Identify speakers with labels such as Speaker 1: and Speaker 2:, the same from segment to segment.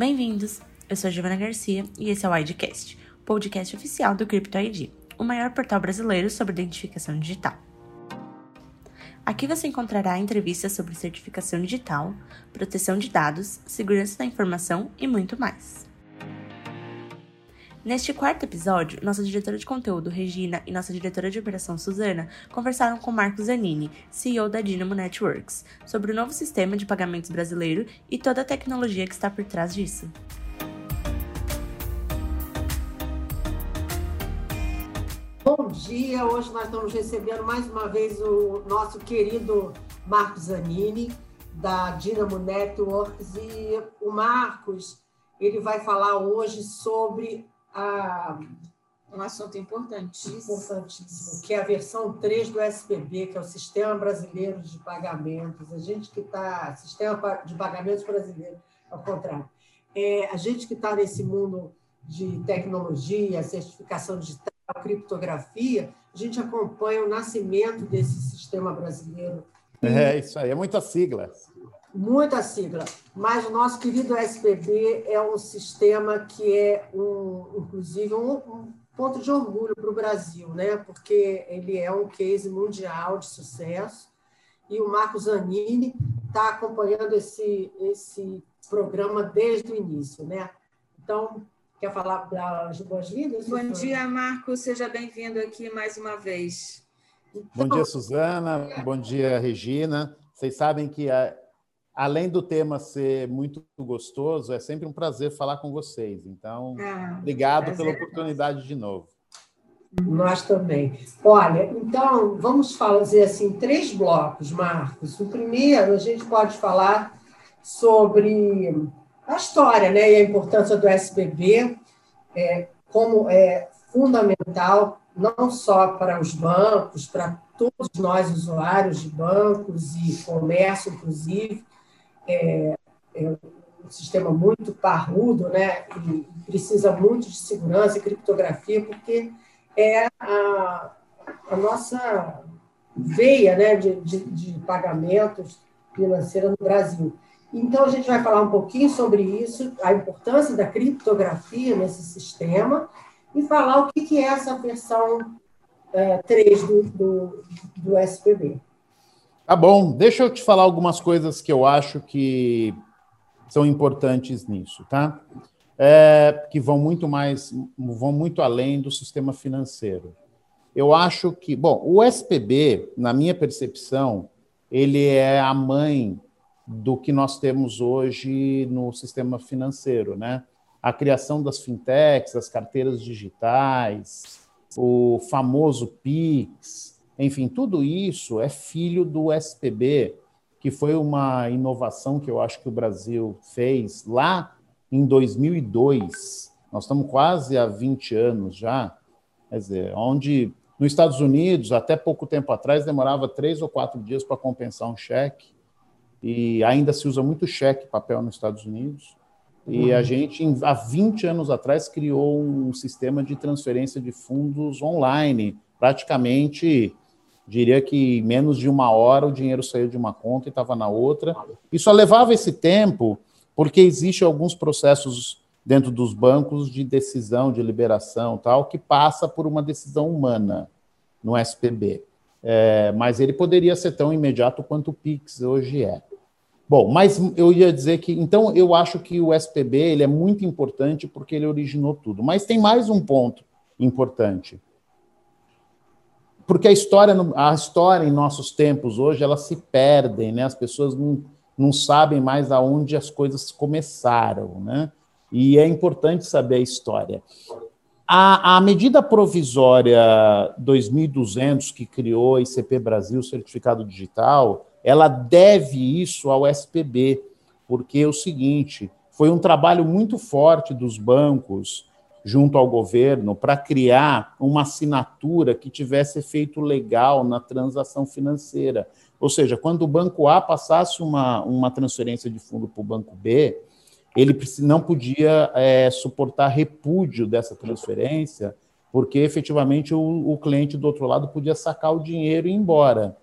Speaker 1: Bem-vindos! Eu sou Giovana Garcia e esse é o IDcast, podcast oficial do Crypto ID, o maior portal brasileiro sobre identificação digital. Aqui você encontrará entrevistas sobre certificação digital, proteção de dados, segurança da informação e muito mais. Neste quarto episódio, nossa diretora de conteúdo, Regina, e nossa diretora de operação, Suzana, conversaram com Marcos Zanini, CEO da Dynamo Networks, sobre o novo sistema de pagamentos brasileiro e toda a tecnologia que está por trás disso.
Speaker 2: Bom dia, hoje nós estamos recebendo mais uma vez o nosso querido Marcos Zanini, da Dynamo Networks, e o Marcos ele vai falar hoje sobre a,
Speaker 3: um assunto importantíssimo.
Speaker 2: importantíssimo, que é a versão 3 do SPB, que é o Sistema Brasileiro de Pagamentos. A gente que está. Sistema de Pagamentos Brasileiro, ao contrário. É, a gente que está nesse mundo de tecnologia, certificação digital, criptografia, a gente acompanha o nascimento desse sistema brasileiro.
Speaker 4: É isso aí, é muita sigla
Speaker 2: muita sigla, mas o nosso querido SPB é um sistema que é, um, inclusive, um, um ponto de orgulho para o Brasil, né? porque ele é um case mundial de sucesso e o Marco Zanini está acompanhando esse, esse programa desde o início. Né? Então, quer falar das boas-vindas?
Speaker 3: Bom dia, Marco, seja bem-vindo aqui mais uma vez.
Speaker 4: Então, bom dia, Suzana, bom dia, Regina. Vocês sabem que a, além do tema ser muito gostoso, é sempre um prazer falar com vocês. Então, ah, obrigado pela oportunidade de novo.
Speaker 2: Nós também. Olha, então, vamos fazer assim três blocos, Marcos. O primeiro, a gente pode falar sobre a história né, e a importância do SBB, é, como é fundamental, não só para os bancos, para todos nós usuários de bancos e comércio, inclusive, é, é um sistema muito parrudo, né? E precisa muito de segurança e criptografia, porque é a, a nossa veia né, de, de, de pagamentos financeira no Brasil. Então, a gente vai falar um pouquinho sobre isso, a importância da criptografia nesse sistema, e falar o que é essa versão é, 3 do, do, do SPB.
Speaker 4: Tá bom, deixa eu te falar algumas coisas que eu acho que são importantes nisso, tá? É, que vão muito mais, vão muito além do sistema financeiro. Eu acho que, bom, o SPB, na minha percepção, ele é a mãe do que nós temos hoje no sistema financeiro, né? A criação das fintechs, as carteiras digitais, o famoso Pix, enfim, tudo isso é filho do SPB, que foi uma inovação que eu acho que o Brasil fez lá em 2002. Nós estamos quase há 20 anos já. Quer dizer, onde nos Estados Unidos, até pouco tempo atrás, demorava três ou quatro dias para compensar um cheque. E ainda se usa muito cheque papel nos Estados Unidos. E a uhum. gente, há 20 anos atrás, criou um sistema de transferência de fundos online, praticamente diria que em menos de uma hora o dinheiro saiu de uma conta e estava na outra. E só levava esse tempo porque existem alguns processos dentro dos bancos de decisão, de liberação tal, que passa por uma decisão humana no SPB. É, mas ele poderia ser tão imediato quanto o Pix hoje é. Bom, mas eu ia dizer que, então, eu acho que o SPB ele é muito importante porque ele originou tudo. Mas tem mais um ponto importante porque a história, a história em nossos tempos hoje, elas se perdem, né? As pessoas não, não sabem mais aonde as coisas começaram, né? E é importante saber a história. A, a medida provisória 2200 que criou a ICP Brasil, Certificado Digital, ela deve isso ao SPB, porque é o seguinte, foi um trabalho muito forte dos bancos, junto ao governo para criar uma assinatura que tivesse efeito legal na transação financeira. Ou seja, quando o banco A passasse uma, uma transferência de fundo para o banco B, ele não podia é, suportar repúdio dessa transferência, porque efetivamente o, o cliente do outro lado podia sacar o dinheiro e ir embora.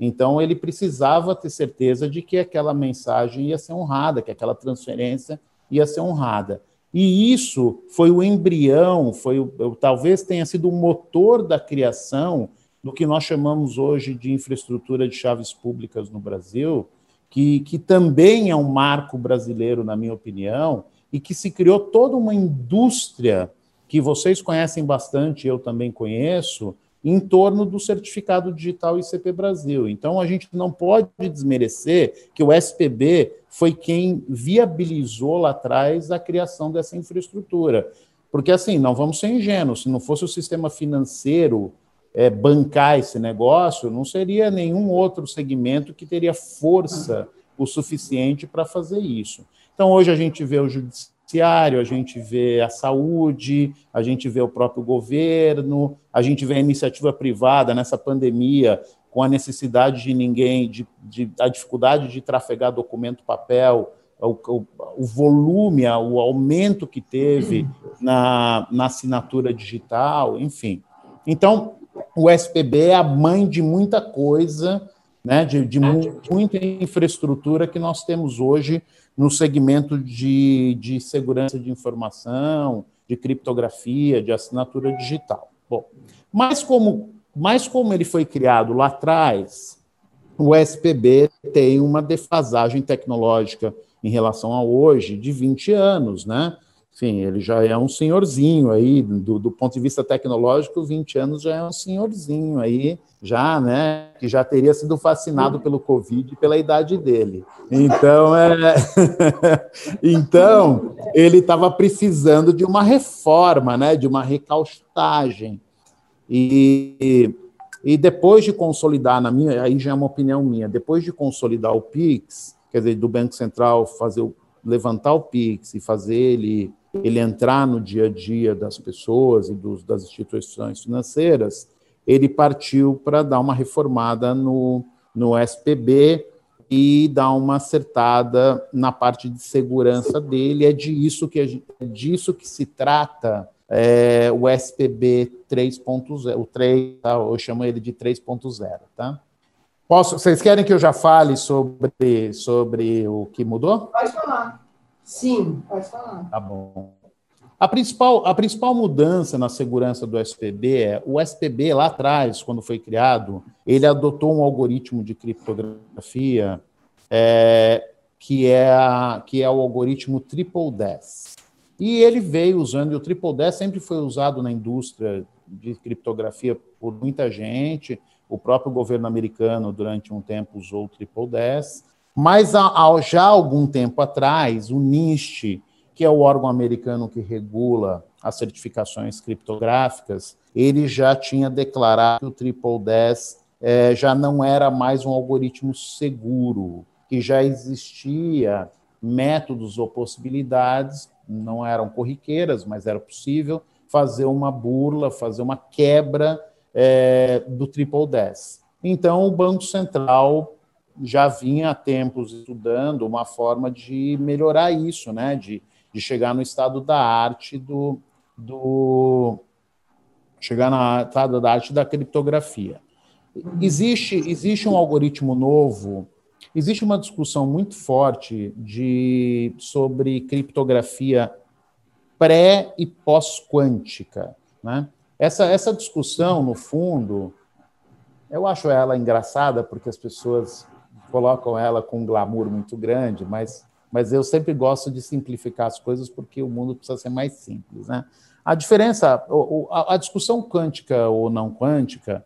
Speaker 4: Então, ele precisava ter certeza de que aquela mensagem ia ser honrada, que aquela transferência ia ser honrada. E isso foi o embrião, foi o, talvez tenha sido o motor da criação do que nós chamamos hoje de infraestrutura de chaves públicas no Brasil, que, que também é um marco brasileiro, na minha opinião, e que se criou toda uma indústria que vocês conhecem bastante, eu também conheço, em torno do certificado digital ICP Brasil. Então, a gente não pode desmerecer que o SPB foi quem viabilizou lá atrás a criação dessa infraestrutura. Porque, assim, não vamos ser ingênuos, se não fosse o sistema financeiro é, bancar esse negócio, não seria nenhum outro segmento que teria força o suficiente para fazer isso. Então, hoje a gente vê o judiciário, a gente vê a saúde, a gente vê o próprio governo, a gente vê a iniciativa privada nessa pandemia com a necessidade de ninguém, de, de a dificuldade de trafegar documento papel, o, o, o, volume, o aumento que teve na, na assinatura digital, enfim. Então, o SPB é a mãe de muita coisa, né, de, de muita infraestrutura que nós temos hoje no segmento de, de segurança de informação, de criptografia, de assinatura digital. Bom, mas como, mas como ele foi criado lá atrás, o SPB tem uma defasagem tecnológica em relação a hoje de 20 anos, né? Enfim, ele já é um senhorzinho aí, do, do, ponto de vista tecnológico, 20 anos já é um senhorzinho aí, já, né, que já teria sido fascinado pelo Covid pela idade dele. Então, é... então ele estava precisando de uma reforma, né, de uma recaustagem. E, e depois de consolidar, na minha, aí já é uma opinião minha, depois de consolidar o PIX, quer dizer, do Banco Central fazer o, levantar o PIX e fazer ele ele entrar no dia a dia das pessoas e dos, das instituições financeiras, ele partiu para dar uma reformada no, no SPB e dar uma acertada na parte de segurança dele. É disso que, gente, é disso que se trata é, o SPB 3.0, o 3, tá? eu chamo ele de 3.0, tá? Posso, vocês querem que eu já fale sobre, sobre o que mudou?
Speaker 2: Pode falar. Sim, pode falar.
Speaker 4: Tá bom. A principal, a principal mudança na segurança do SPB é o SPB lá atrás, quando foi criado, ele adotou um algoritmo de criptografia é, que, é a, que é o algoritmo Triple DES. E ele veio usando, e o Triple DES sempre foi usado na indústria de criptografia por muita gente, o próprio governo americano durante um tempo usou o Triple DES, mas há, já algum tempo atrás, o NIST, que é o órgão americano que regula as certificações criptográficas, ele já tinha declarado que o Triple 10 é, já não era mais um algoritmo seguro, que já existia métodos ou possibilidades, não eram corriqueiras, mas era possível fazer uma burla, fazer uma quebra é, do Triple 10. Então, o Banco Central já vinha há tempos estudando uma forma de melhorar isso, né? de, de chegar no estado da arte do, do chegar no estado da arte da criptografia. Existe, existe um algoritmo novo, existe uma discussão muito forte de, sobre criptografia pré e pós-quântica. Né? Essa, essa discussão, no fundo, eu acho ela engraçada porque as pessoas colocam ela com um glamour muito grande, mas, mas eu sempre gosto de simplificar as coisas porque o mundo precisa ser mais simples. Né? A diferença, a, discussão quântica ou não quântica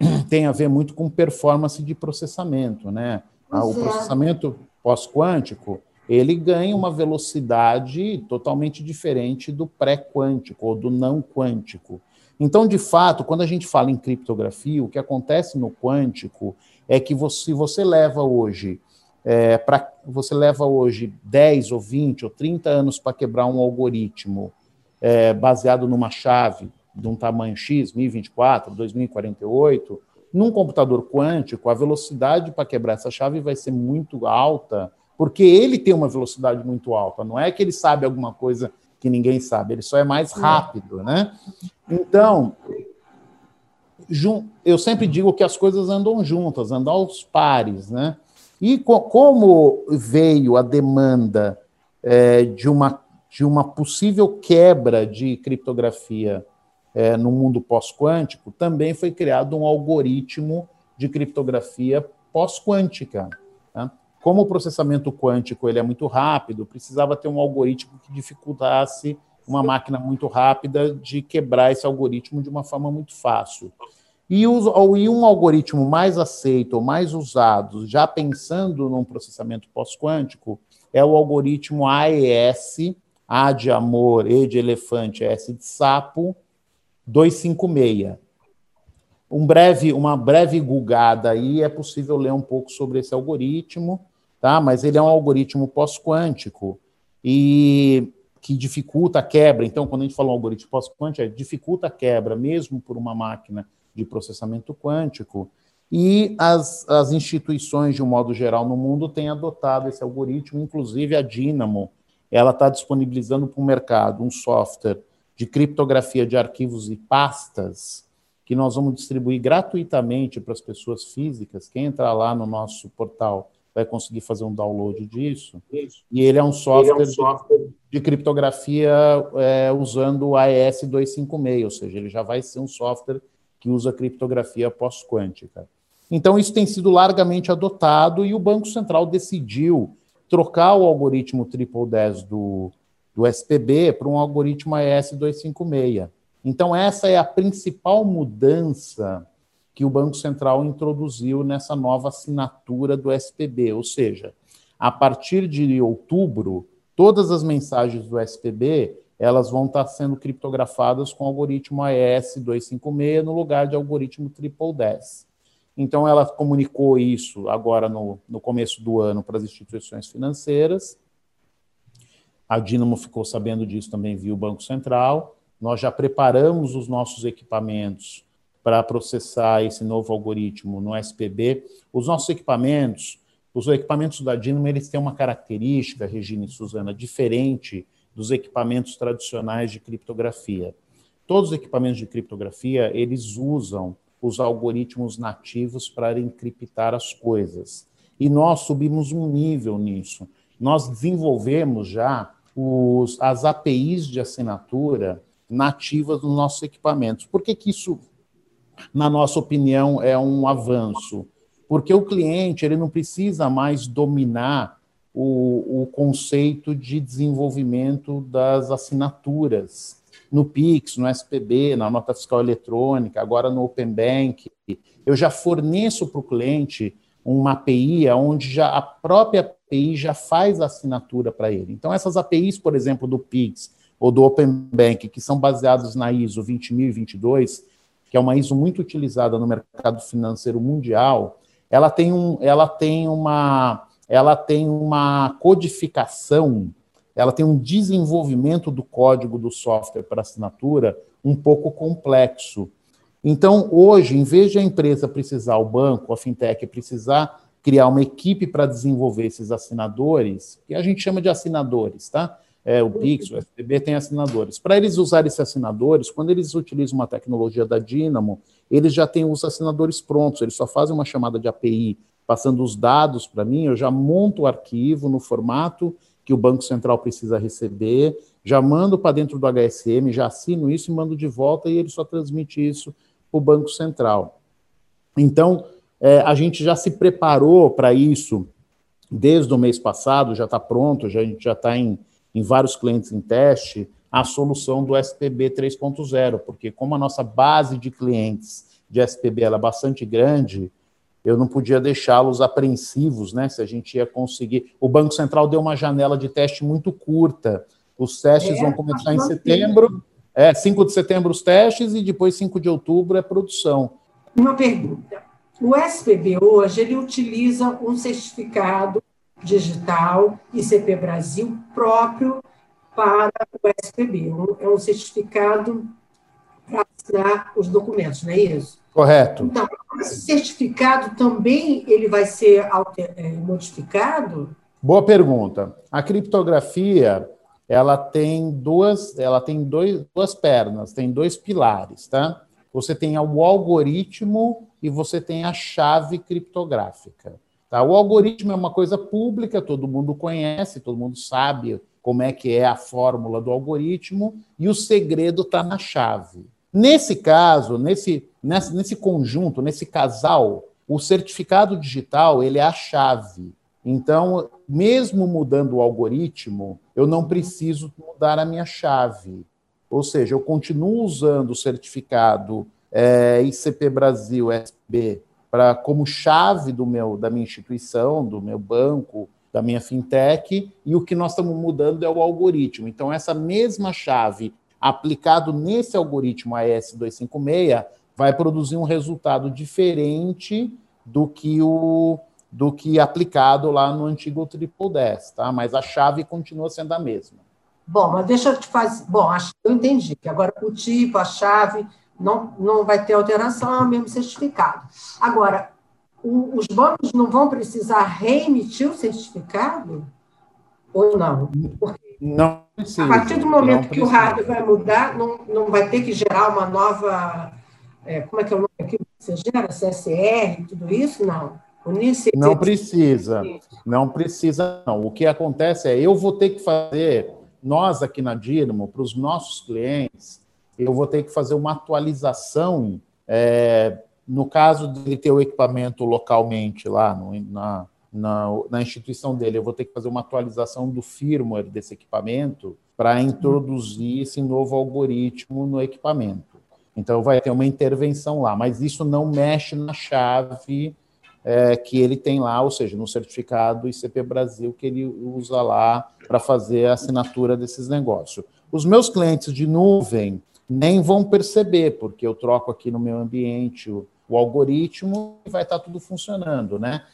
Speaker 4: tem a ver muito com performance de processamento. Né? O é. processamento pós-quântico ele ganha uma velocidade totalmente diferente do pré-quântico ou do não quântico. Então, de fato, quando a gente fala em criptografia, o que acontece no quântico é que você, se você leva hoje é, você leva hoje 10 ou 20 ou 30 anos para quebrar um algoritmo é, baseado numa chave de um tamanho X, 1024, 2048, num computador quântico, a velocidade para quebrar essa chave vai ser muito alta, porque ele tem uma velocidade muito alta. Não é que ele sabe alguma coisa que ninguém sabe, ele só é mais rápido, né? Então, eu sempre digo que as coisas andam juntas, andam aos pares, né? E co como veio a demanda é, de, uma, de uma possível quebra de criptografia é, no mundo pós-quântico, também foi criado um algoritmo de criptografia pós-quântica. Tá? Como o processamento quântico ele é muito rápido, precisava ter um algoritmo que dificultasse uma máquina muito rápida de quebrar esse algoritmo de uma forma muito fácil. E, um algoritmo mais aceito mais usado, já pensando num processamento pós-quântico, é o algoritmo AES, A de amor, E de elefante, S de sapo, 256. Um breve, uma breve gulgada aí, é possível ler um pouco sobre esse algoritmo, tá? mas ele é um algoritmo pós-quântico e que dificulta a quebra. Então, quando a gente fala um algoritmo pós-quântico, é dificulta a quebra, mesmo por uma máquina de processamento quântico. E as, as instituições, de um modo geral, no mundo têm adotado esse algoritmo, inclusive a Dynamo, ela está disponibilizando para o mercado um software de criptografia de arquivos e pastas que nós vamos distribuir gratuitamente para as pessoas físicas. Quem entrar lá no nosso portal vai conseguir fazer um download disso. Isso. E ele é um software, é um software. De, de, criptografia é, usando o AES 256, ou seja, ele já vai ser um software que usa criptografia pós-quântica. Então, isso tem sido largamente adotado e o Banco Central decidiu trocar o algoritmo triple 10 do, do SPB para um algoritmo AES-256. Então, essa é a principal mudança que o Banco Central introduziu nessa nova assinatura do SPB, ou seja, a partir de outubro, todas as mensagens do SPB elas vão estar sendo criptografadas com o algoritmo AES-256 no lugar de algoritmo triple 10. Então, ela comunicou isso agora no, no começo do ano para as instituições financeiras, a Dinamo ficou sabendo disso também via o Banco Central. Nós já preparamos os nossos equipamentos para processar esse novo algoritmo no SPB. Os nossos equipamentos, os equipamentos da Dinamo, eles têm uma característica, Regina e Suzana, diferente dos equipamentos tradicionais de criptografia. Todos os equipamentos de criptografia, eles usam os algoritmos nativos para encriptar as coisas. E nós subimos um nível nisso. Nós desenvolvemos já os, as APIs de assinatura nativas dos nossos equipamentos. Por que, que isso, na nossa opinião, é um avanço? Porque o cliente ele não precisa mais dominar o, o conceito de desenvolvimento das assinaturas no Pix, no SPB, na nota fiscal eletrônica, agora no Open Bank. Eu já forneço para o cliente uma API onde já a própria API já faz a assinatura para ele. Então, essas APIs, por exemplo, do Pix ou do Open Bank, que são baseados na ISO 20022, que é uma ISO muito utilizada no mercado financeiro mundial, ela tem, um, ela tem, uma, ela tem uma codificação, ela tem um desenvolvimento do código do software para assinatura um pouco complexo. Então, hoje, em vez de a empresa precisar, o banco, a fintech, precisar criar uma equipe para desenvolver esses assinadores, que a gente chama de assinadores, tá? É, o Pix, o SBB tem assinadores. Para eles usarem esses assinadores, quando eles utilizam uma tecnologia da Dynamo, eles já têm os assinadores prontos, eles só fazem uma chamada de API, passando os dados para mim, eu já monto o arquivo no formato que o Banco Central precisa receber, já mando para dentro do HSM, já assino isso e mando de volta e ele só transmite isso o Banco Central. Então, é, a gente já se preparou para isso desde o mês passado, já está pronto, já, a gente já está em, em vários clientes em teste, a solução do SPB 3.0, porque como a nossa base de clientes de SPB é bastante grande, eu não podia deixá-los apreensivos, né? Se a gente ia conseguir. O Banco Central deu uma janela de teste muito curta. Os testes é, vão começar em setembro. É, 5 de setembro os testes e depois 5 de outubro é produção.
Speaker 2: Uma pergunta. O SPB hoje ele utiliza um certificado digital ICP Brasil próprio para o SPB. É um certificado para assinar os documentos, não é isso?
Speaker 4: Correto.
Speaker 2: Então, esse certificado também ele vai ser alter, é, modificado?
Speaker 4: Boa pergunta. A criptografia ela tem duas, ela tem dois, duas pernas, tem dois pilares, tá? Você tem o algoritmo e você tem a chave criptográfica. Tá? O algoritmo é uma coisa pública, todo mundo conhece, todo mundo sabe como é que é a fórmula do algoritmo, e o segredo está na chave. Nesse caso, nesse, nesse, nesse conjunto, nesse casal, o certificado digital ele é a chave. Então, mesmo mudando o algoritmo, eu não preciso mudar a minha chave. Ou seja, eu continuo usando o certificado é, ICP Brasil SB para como chave do meu da minha instituição, do meu banco, da minha fintech, e o que nós estamos mudando é o algoritmo. Então, essa mesma chave aplicado nesse algoritmo AS256 vai produzir um resultado diferente do que o do que aplicado lá no antigo triple 10, tá? Mas a chave continua sendo a mesma.
Speaker 2: Bom, mas deixa eu te fazer. Bom, eu entendi que agora o tipo, a chave, não, não vai ter alteração, é o mesmo certificado. Agora, o, os bancos não vão precisar reemitir o certificado? Ou não?
Speaker 4: Porque não precisa.
Speaker 2: A partir do momento que o hardware vai mudar, não, não vai ter que gerar uma nova. É, como é que é o nome aqui que você gera? CSR, tudo isso? Não.
Speaker 4: Não precisa, não precisa, não. O que acontece é, eu vou ter que fazer, nós aqui na Dirmo, para os nossos clientes, eu vou ter que fazer uma atualização, é, no caso de ter o equipamento localmente lá no, na, na, na, instituição dele, eu vou ter que fazer uma atualização do firmware desse equipamento para introduzir esse novo algoritmo no equipamento. Então, vai ter uma intervenção lá, mas isso não mexe na chave é, que ele tem lá, ou seja, no certificado ICP Brasil que ele usa lá para fazer a assinatura desses negócios. Os meus clientes de nuvem nem vão perceber, porque eu troco aqui no meu ambiente o, o algoritmo e vai estar tá tudo funcionando, né?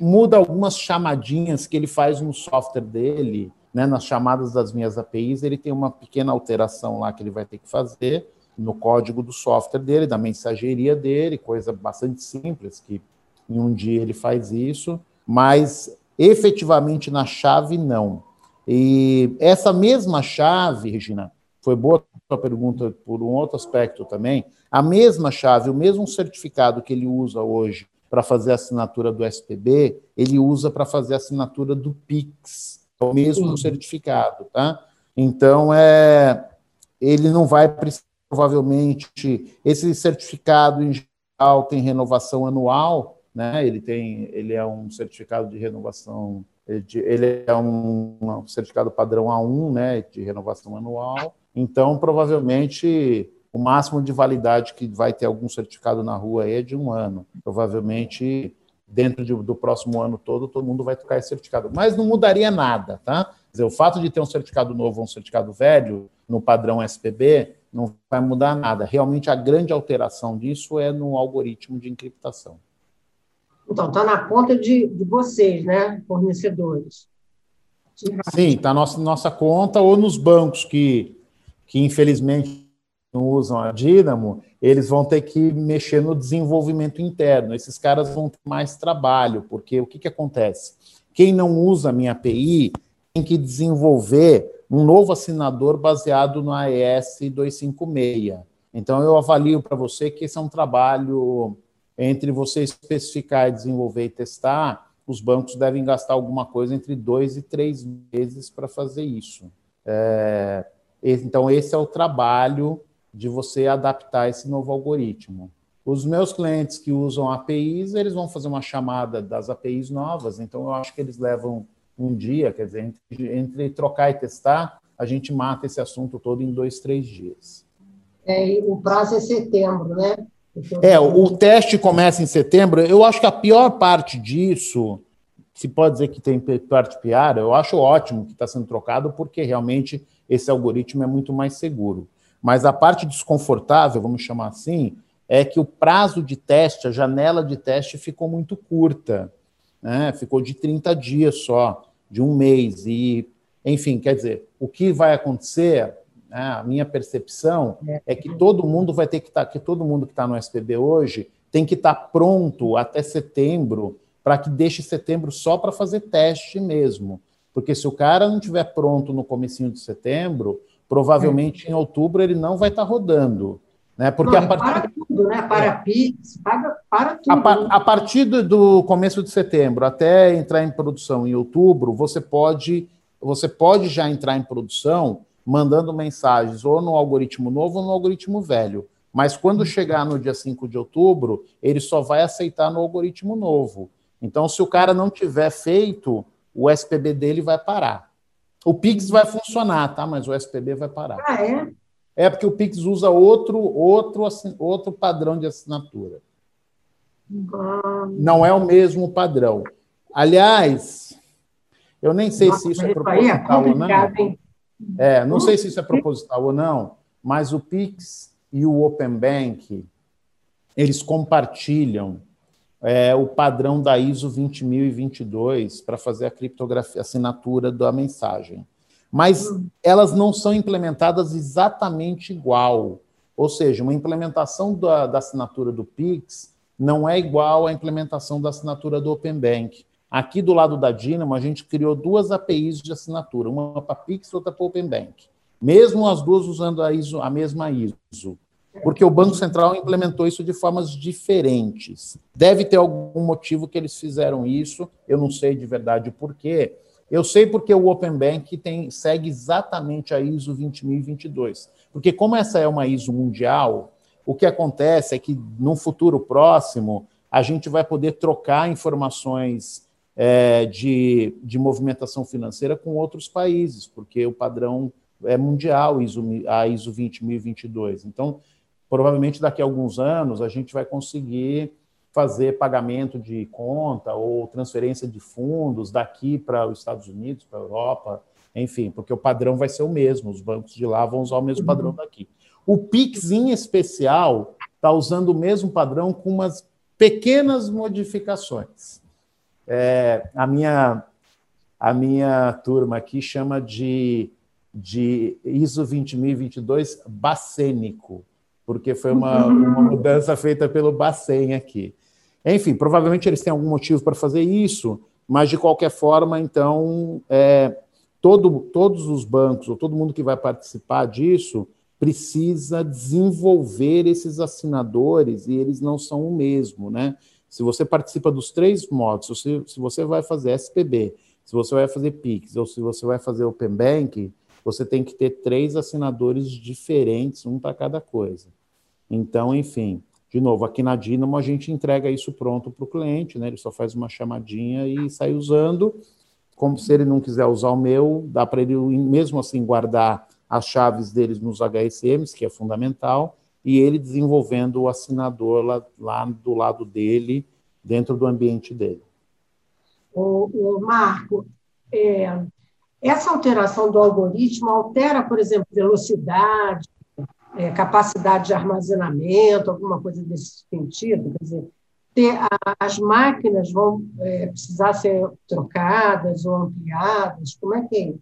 Speaker 4: Muda algumas chamadinhas que ele faz no software dele, né, nas chamadas das minhas APIs, ele tem uma pequena alteração lá que ele vai ter que fazer no código do software dele, da mensageria dele, coisa bastante simples que em um dia ele faz isso, mas efetivamente na chave não. E essa mesma chave, Regina, foi boa a pergunta por um outro aspecto também. A mesma chave, o mesmo certificado que ele usa hoje para fazer a assinatura do SPB, ele usa para fazer a assinatura do Pix, é o mesmo Sim. certificado, tá? Então, é, ele não vai precisar, provavelmente, esse certificado em geral tem renovação anual, né? Ele tem, ele é um certificado de renovação, ele é um, um certificado padrão A1, né, de renovação anual. Então, provavelmente o máximo de validade que vai ter algum certificado na rua é de um ano. Provavelmente dentro de, do próximo ano todo, todo mundo vai trocar esse certificado. Mas não mudaria nada, tá? Dizer, o fato de ter um certificado novo ou um certificado velho no padrão SPB não vai mudar nada. Realmente a grande alteração disso é no algoritmo de encriptação.
Speaker 2: Então, está na conta de, de vocês, né, fornecedores.
Speaker 4: Sim, está na nossa, nossa conta ou nos bancos que, que infelizmente não usam a Dynamo, eles vão ter que mexer no desenvolvimento interno. Esses caras vão ter mais trabalho, porque o que, que acontece? Quem não usa a minha API tem que desenvolver um novo assinador baseado no AES 256. Então, eu avalio para você que esse é um trabalho entre você especificar, desenvolver e testar, os bancos devem gastar alguma coisa entre dois e três meses para fazer isso. É, então, esse é o trabalho de você adaptar esse novo algoritmo. Os meus clientes que usam APIs, eles vão fazer uma chamada das APIs novas, então eu acho que eles levam um dia, quer dizer, entre, entre trocar e testar, a gente mata esse assunto todo em dois, três dias.
Speaker 2: É, o prazo é setembro, né?
Speaker 4: É, o teste começa em setembro. Eu acho que a pior parte disso, se pode dizer que tem parte pior, eu acho ótimo que está sendo trocado, porque realmente esse algoritmo é muito mais seguro. Mas a parte desconfortável, vamos chamar assim, é que o prazo de teste, a janela de teste ficou muito curta. Né? Ficou de 30 dias só, de um mês. E, enfim, quer dizer, o que vai acontecer né? A minha percepção é. que todo mundo vai ter que estar, tá, que todo mundo que está no SPB hoje tem que estar tá pronto até setembro, para que deixe setembro só para fazer teste mesmo. Porque se o cara não estiver pronto no comecinho de setembro, provavelmente é. em outubro ele não vai estar tá rodando. Né? Porque
Speaker 2: não, a partir... Para tudo, né? Para é. Pix, paga para tudo.
Speaker 4: A, par... a partir do começo de setembro até entrar em produção em outubro, você pode você pode já entrar em produção mandando mensagens ou no algoritmo novo ou no algoritmo velho. Mas quando chegar no dia 5 de outubro, ele só vai aceitar no algoritmo novo. Então, se o cara não tiver feito, o SPB dele vai parar. O Pix vai funcionar, tá? Mas o SPB vai parar.
Speaker 2: Ah, é?
Speaker 4: É porque o Pix usa outro, outro, outro padrão de assinatura. Não é o mesmo padrão. Aliás, eu nem sei Nossa, se isso é, é proposital é ou não. É, não sei se isso é proposital ou não, mas o Pix e o Open Bank, eles compartilham é, o padrão da ISO 20022 para fazer a criptografia, assinatura da mensagem. Mas hum. elas não são implementadas exatamente igual. Ou seja, uma implementação da, da assinatura do Pix não é igual à implementação da assinatura do Open Bank. Aqui do lado da Dynamo, a gente criou duas APIs de assinatura, uma para Pix e outra para Open Bank. Mesmo as duas usando a, ISO, a mesma ISO. Porque o Banco Central implementou isso de formas diferentes. Deve ter algum motivo que eles fizeram isso, eu não sei de verdade o porquê. Eu sei porque o Open Bank tem, segue exatamente a ISO 20022. Porque, como essa é uma ISO mundial, o que acontece é que, no futuro próximo, a gente vai poder trocar informações é, de, de movimentação financeira com outros países, porque o padrão é mundial, a ISO 20022. Então, provavelmente daqui a alguns anos, a gente vai conseguir fazer pagamento de conta ou transferência de fundos daqui para os Estados Unidos, para a Europa, enfim, porque o padrão vai ser o mesmo, os bancos de lá vão usar o mesmo padrão daqui. O Pix, em especial, está usando o mesmo padrão com umas pequenas modificações. É, a, minha, a minha turma aqui chama de, de ISO 20022 bacênico, porque foi uma, uma mudança feita pelo Bacen aqui. Enfim, provavelmente eles têm algum motivo para fazer isso, mas de qualquer forma, então, é, todo, todos os bancos, ou todo mundo que vai participar disso, precisa desenvolver esses assinadores e eles não são o mesmo, né? Se você participa dos três modos, se, se você vai fazer SPB, se você vai fazer Pix ou se você vai fazer Open Bank, você tem que ter três assinadores diferentes, um para cada coisa. Então, enfim, de novo, aqui na Dynamo a gente entrega isso pronto para o cliente, né? Ele só faz uma chamadinha e sai usando. Como se ele não quiser usar o meu, dá para ele mesmo assim guardar as chaves deles nos HSMs, que é fundamental, e ele desenvolvendo o assinador lá, lá do lado dele, dentro do ambiente dele.
Speaker 2: O, o Marco, é, essa alteração do algoritmo altera, por exemplo, velocidade, é, capacidade de armazenamento, alguma coisa desse sentido? Quer dizer, ter, as máquinas vão é, precisar ser trocadas ou ampliadas? Como é que é?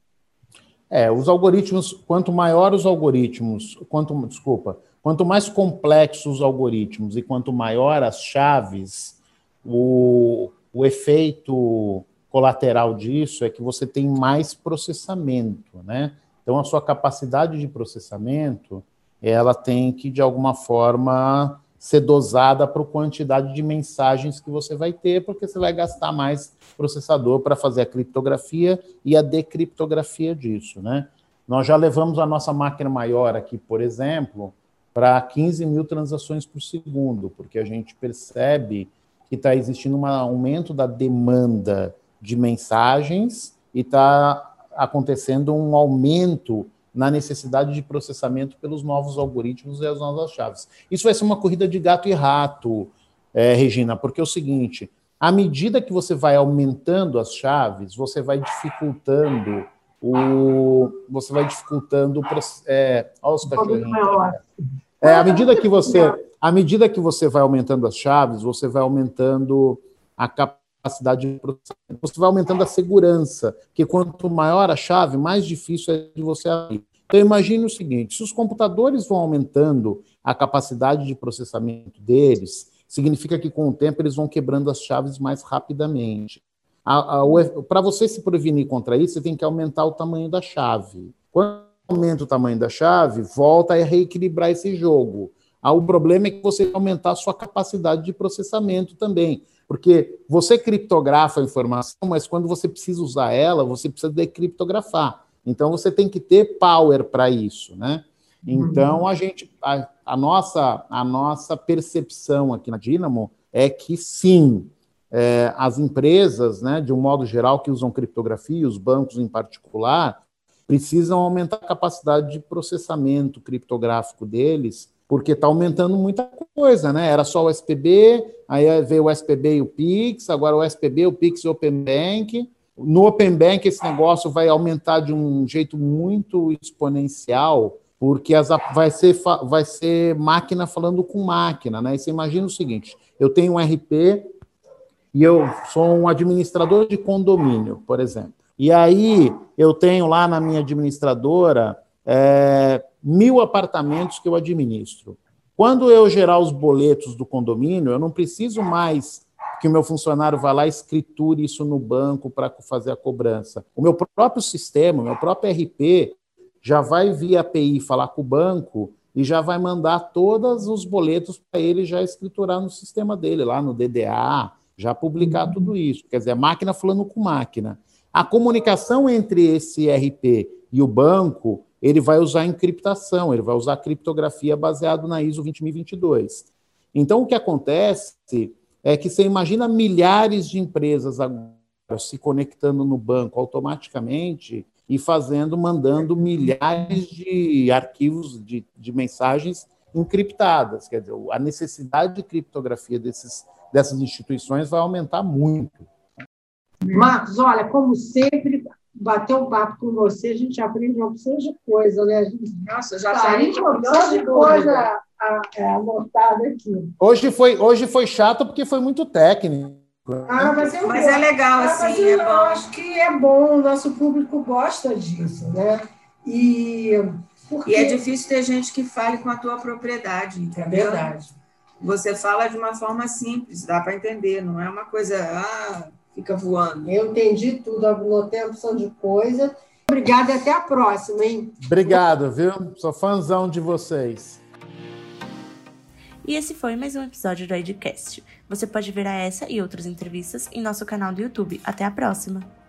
Speaker 4: É, os algoritmos, quanto maior os algoritmos, quanto, desculpa, quanto mais complexos os algoritmos e quanto maior as chaves, o, o efeito colateral disso é que você tem mais processamento, né? Então, a sua capacidade de processamento, ela tem que, de alguma forma, ser dosada para a quantidade de mensagens que você vai ter, porque você vai gastar mais processador para fazer a criptografia e a decriptografia disso, né? Nós já levamos a nossa máquina maior aqui, por exemplo, para 15 mil transações por segundo, porque a gente percebe que está existindo um aumento da demanda de mensagens e está acontecendo um aumento na necessidade de processamento pelos novos algoritmos e as novas chaves. Isso vai ser uma corrida de gato e rato, é, Regina, porque é o seguinte: à medida que você vai aumentando as chaves, você vai dificultando o. Você vai dificultando o. É, olha os cachorrinhos. É, à medida que você. À medida que você vai aumentando as chaves, você vai aumentando a capacidade de processamento, você vai aumentando a segurança, porque quanto maior a chave, mais difícil é de você abrir. Então, imagine o seguinte: se os computadores vão aumentando a capacidade de processamento deles, significa que com o tempo eles vão quebrando as chaves mais rapidamente. Para você se prevenir contra isso, você tem que aumentar o tamanho da chave. Quando aumenta o tamanho da chave, volta a reequilibrar esse jogo. Ah, o problema é que você aumentar a sua capacidade de processamento também. Porque você criptografa a informação, mas quando você precisa usar ela, você precisa decriptografar. Então você tem que ter power para isso, né? Então a gente, a, a, nossa, a nossa percepção aqui na Dynamo é que sim, é, as empresas, né, de um modo geral, que usam criptografia, os bancos em particular, precisam aumentar a capacidade de processamento criptográfico deles, porque está aumentando muita coisa, né? Era só o SPB, aí veio o SPB e o Pix, agora o SPB, o Pix e o Open Bank. No Open Bank, esse negócio vai aumentar de um jeito muito exponencial, porque as, vai, ser, vai ser máquina falando com máquina, né? E você imagina o seguinte: eu tenho um RP e eu sou um administrador de condomínio, por exemplo. E aí eu tenho lá na minha administradora é, mil apartamentos que eu administro. Quando eu gerar os boletos do condomínio, eu não preciso mais que o meu funcionário vá lá e escriture isso no banco para fazer a cobrança. O meu próprio sistema, o meu próprio RP, já vai via API falar com o banco e já vai mandar todos os boletos para ele já escriturar no sistema dele, lá no DDA, já publicar tudo isso. Quer dizer, a máquina falando com máquina. A comunicação entre esse RP e o banco, ele vai usar encriptação, ele vai usar criptografia baseado na ISO 20022. Então, o que acontece é que você imagina milhares de empresas agora se conectando no banco automaticamente e fazendo, mandando milhares de arquivos de, de mensagens encriptadas. Quer dizer, a necessidade de criptografia desses dessas instituições vai aumentar muito.
Speaker 2: Marcos, olha, como sempre, bater um papo com você, a gente aprende uma opção de coisa, né? Gente...
Speaker 3: Nossa, já saí
Speaker 2: com uma opção de coisa é, anotada aqui.
Speaker 4: Hoje foi, hoje foi chato porque foi muito técnico.
Speaker 2: Ah, mas, eu
Speaker 3: mas é legal, ah, assim.
Speaker 2: eu, é eu acho que é bom, o nosso público gosta disso, né? E,
Speaker 3: porque... e é difícil ter gente que fale com a tua propriedade.
Speaker 2: É entendeu? É verdade
Speaker 3: você fala de uma forma simples, dá para entender, não é uma coisa, ah, fica voando.
Speaker 2: Eu entendi tudo, anotei a opção de coisa. Obrigada e até a próxima, hein?
Speaker 4: Obrigado, viu? Sou fãzão de vocês.
Speaker 1: E esse foi mais um episódio do Edcast. Você pode ver essa e outras entrevistas em nosso canal do YouTube. Até a próxima!